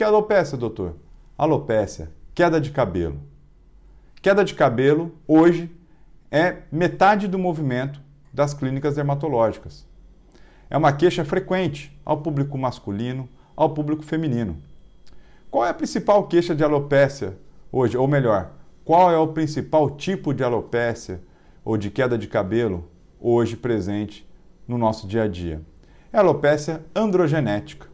que é alopécia, doutor? Alopécia, queda de cabelo. Queda de cabelo, hoje, é metade do movimento das clínicas dermatológicas. É uma queixa frequente ao público masculino, ao público feminino. Qual é a principal queixa de alopécia hoje? Ou melhor, qual é o principal tipo de alopécia ou de queda de cabelo hoje presente no nosso dia a dia? É a alopécia androgenética.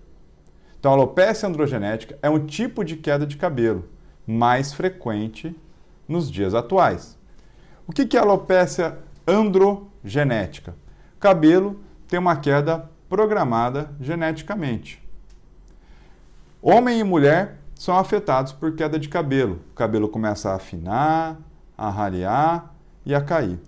Então, a alopécia androgenética é um tipo de queda de cabelo mais frequente nos dias atuais. O que é alopecia androgenética? Cabelo tem uma queda programada geneticamente. Homem e mulher são afetados por queda de cabelo. O cabelo começa a afinar, a rarear e a cair.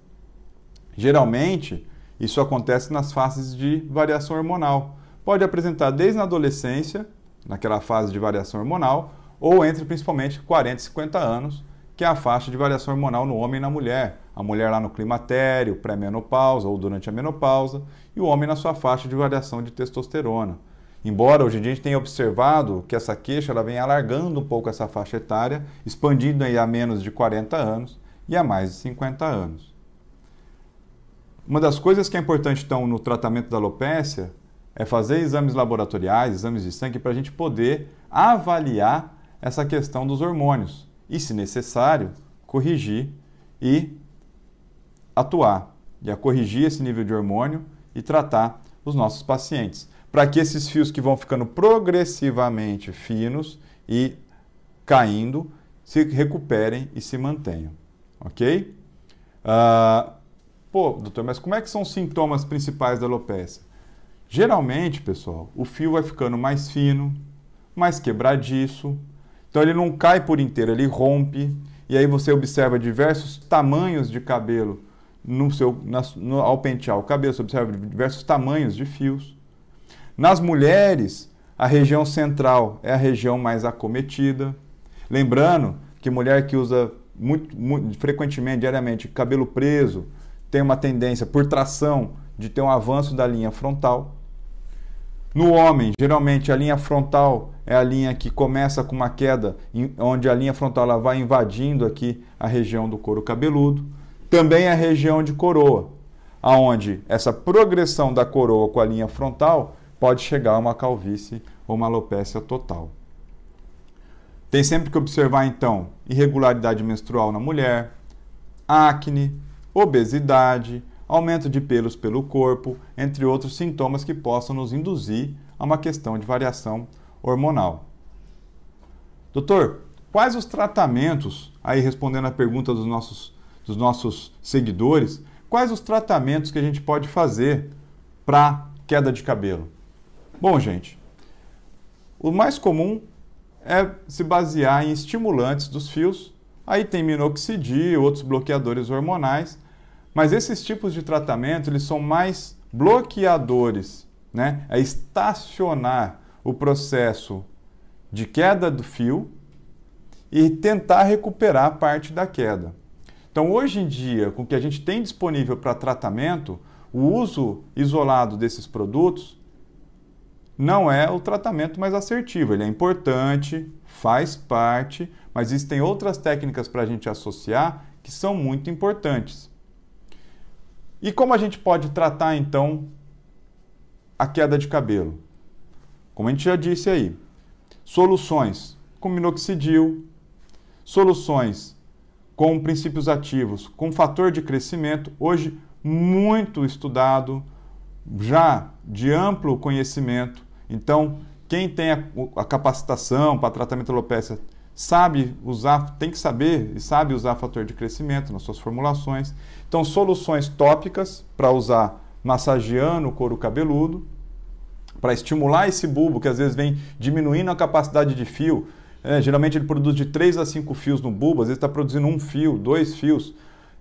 Geralmente, isso acontece nas fases de variação hormonal. Pode apresentar desde a adolescência, naquela fase de variação hormonal, ou entre principalmente 40 e 50 anos, que é a faixa de variação hormonal no homem e na mulher. A mulher lá no climatério, pré-menopausa ou durante a menopausa, e o homem na sua faixa de variação de testosterona. Embora hoje em dia a gente tenha observado que essa queixa ela vem alargando um pouco essa faixa etária, expandindo aí a menos de 40 anos e a mais de 50 anos. Uma das coisas que é importante então no tratamento da alopecia é fazer exames laboratoriais, exames de sangue, para a gente poder avaliar essa questão dos hormônios e, se necessário, corrigir e atuar e a corrigir esse nível de hormônio e tratar os nossos pacientes, para que esses fios que vão ficando progressivamente finos e caindo se recuperem e se mantenham, ok? Uh, pô, doutor, mas como é que são os sintomas principais da alopecia? Geralmente, pessoal, o fio vai ficando mais fino, mais quebradiço, então ele não cai por inteiro, ele rompe. E aí você observa diversos tamanhos de cabelo no seu, na, no, ao pentear o cabelo, você observa diversos tamanhos de fios. Nas mulheres, a região central é a região mais acometida. Lembrando que mulher que usa muito, muito, frequentemente, diariamente, cabelo preso, tem uma tendência, por tração, de ter um avanço da linha frontal. No homem, geralmente a linha frontal é a linha que começa com uma queda, onde a linha frontal ela vai invadindo aqui a região do couro cabeludo. Também a região de coroa, aonde essa progressão da coroa com a linha frontal pode chegar a uma calvície ou uma alopécia total. Tem sempre que observar então irregularidade menstrual na mulher, acne, obesidade, aumento de pelos pelo corpo, entre outros sintomas que possam nos induzir a uma questão de variação hormonal. Doutor, quais os tratamentos, aí respondendo a pergunta dos nossos, dos nossos seguidores, quais os tratamentos que a gente pode fazer para queda de cabelo? Bom, gente, o mais comum é se basear em estimulantes dos fios. Aí tem minoxidil, outros bloqueadores hormonais, mas esses tipos de tratamento, eles são mais bloqueadores, né? É estacionar o processo de queda do fio e tentar recuperar parte da queda. Então, hoje em dia, com o que a gente tem disponível para tratamento, o uso isolado desses produtos não é o tratamento mais assertivo. Ele é importante, faz parte, mas existem outras técnicas para a gente associar que são muito importantes. E como a gente pode tratar então a queda de cabelo? Como a gente já disse aí, soluções com minoxidil, soluções com princípios ativos, com fator de crescimento, hoje muito estudado, já de amplo conhecimento. Então, quem tem a, a capacitação para tratamento alopecia sabe usar, tem que saber e sabe usar fator de crescimento nas suas formulações. Então, soluções tópicas para usar massageando o couro cabeludo, para estimular esse bulbo que às vezes vem diminuindo a capacidade de fio. É, geralmente ele produz de 3 a 5 fios no bulbo, às vezes está produzindo um fio, dois fios.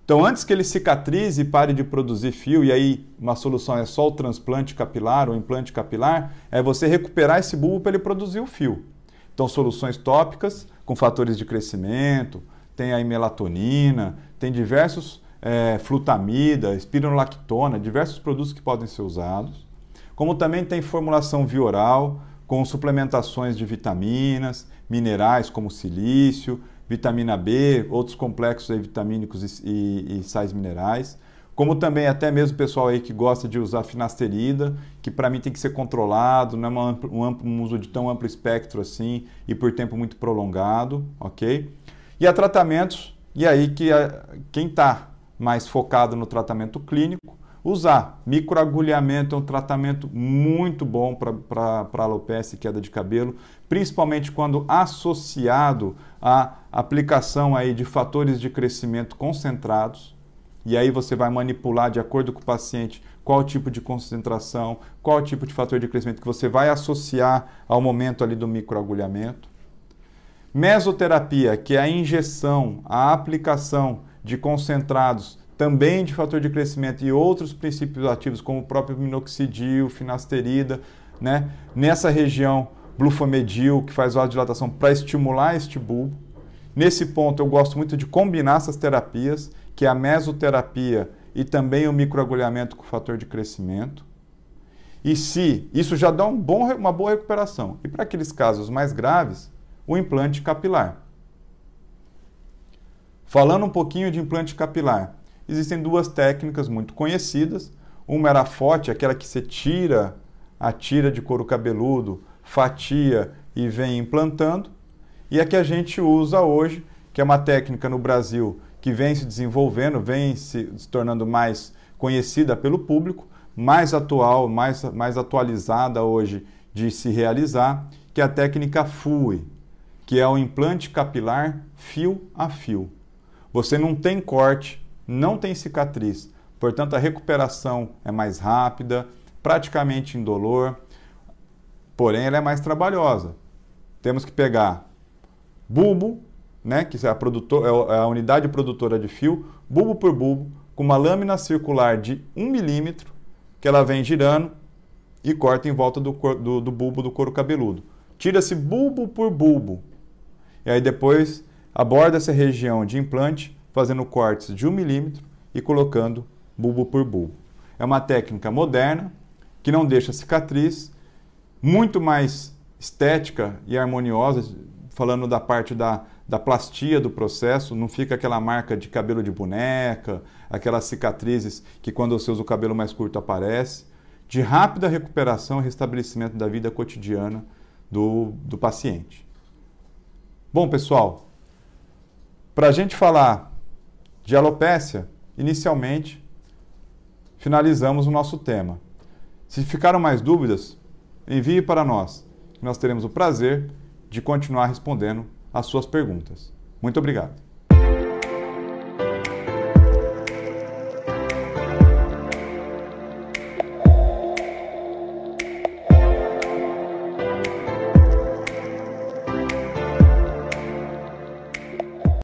Então, antes que ele cicatrize e pare de produzir fio, e aí uma solução é só o transplante capilar ou implante capilar, é você recuperar esse bulbo para ele produzir o fio. Então, soluções tópicas com fatores de crescimento, tem aí melatonina, tem diversos é, flutamida, espironolactona, diversos produtos que podem ser usados. Como também tem formulação via oral, com suplementações de vitaminas, minerais como silício, vitamina B, outros complexos vitamínicos e, e, e sais minerais como também até mesmo o pessoal aí que gosta de usar finasterida, que para mim tem que ser controlado, não é um, amplo, um, uso de tão amplo espectro assim e por tempo muito prolongado, ok? E há tratamentos, e aí que a, quem está mais focado no tratamento clínico, usar microagulhamento é um tratamento muito bom para alopecia e queda de cabelo, principalmente quando associado à aplicação aí de fatores de crescimento concentrados, e aí você vai manipular de acordo com o paciente qual tipo de concentração, qual tipo de fator de crescimento que você vai associar ao momento ali do microagulhamento. Mesoterapia, que é a injeção, a aplicação de concentrados também de fator de crescimento e outros princípios ativos, como o próprio minoxidil, finasterida, né? nessa região glufamedil, que faz vasodilatação para estimular este bulbo. Nesse ponto, eu gosto muito de combinar essas terapias que é a mesoterapia e também o microagulhamento com fator de crescimento. E se isso já dá um bom, uma boa recuperação. E para aqueles casos mais graves, o implante capilar. Falando um pouquinho de implante capilar, existem duas técnicas muito conhecidas. Uma era a FOT, aquela que você tira a tira de couro cabeludo, fatia e vem implantando. E a que a gente usa hoje, que é uma técnica no Brasil que vem se desenvolvendo, vem se, tornando mais conhecida pelo público, mais atual, mais, mais atualizada hoje de se realizar, que é a técnica FUE, que é o implante capilar fio a fio. Você não tem corte, não tem cicatriz, portanto a recuperação é mais rápida, praticamente indolor, porém ela é mais trabalhosa. Temos que pegar bulbo, né, que é a, produtor, é, é a unidade produtora de fio, bulbo por bulbo, com uma lâmina circular de 1 milímetro, que ela vem girando e corta em volta do, do, do bulbo do couro cabeludo. Tira-se bulbo por bulbo. E aí depois aborda essa região de implante, fazendo cortes de 1 milímetro e colocando bulbo por bulbo. É uma técnica moderna, que não deixa cicatriz, muito mais estética e harmoniosa, falando da parte da da plastia do processo, não fica aquela marca de cabelo de boneca, aquelas cicatrizes que quando você usa o cabelo mais curto aparece, de rápida recuperação e restabelecimento da vida cotidiana do, do paciente. Bom, pessoal, para a gente falar de alopécia, inicialmente finalizamos o nosso tema. Se ficaram mais dúvidas, envie para nós, nós teremos o prazer de continuar respondendo as suas perguntas. Muito obrigado.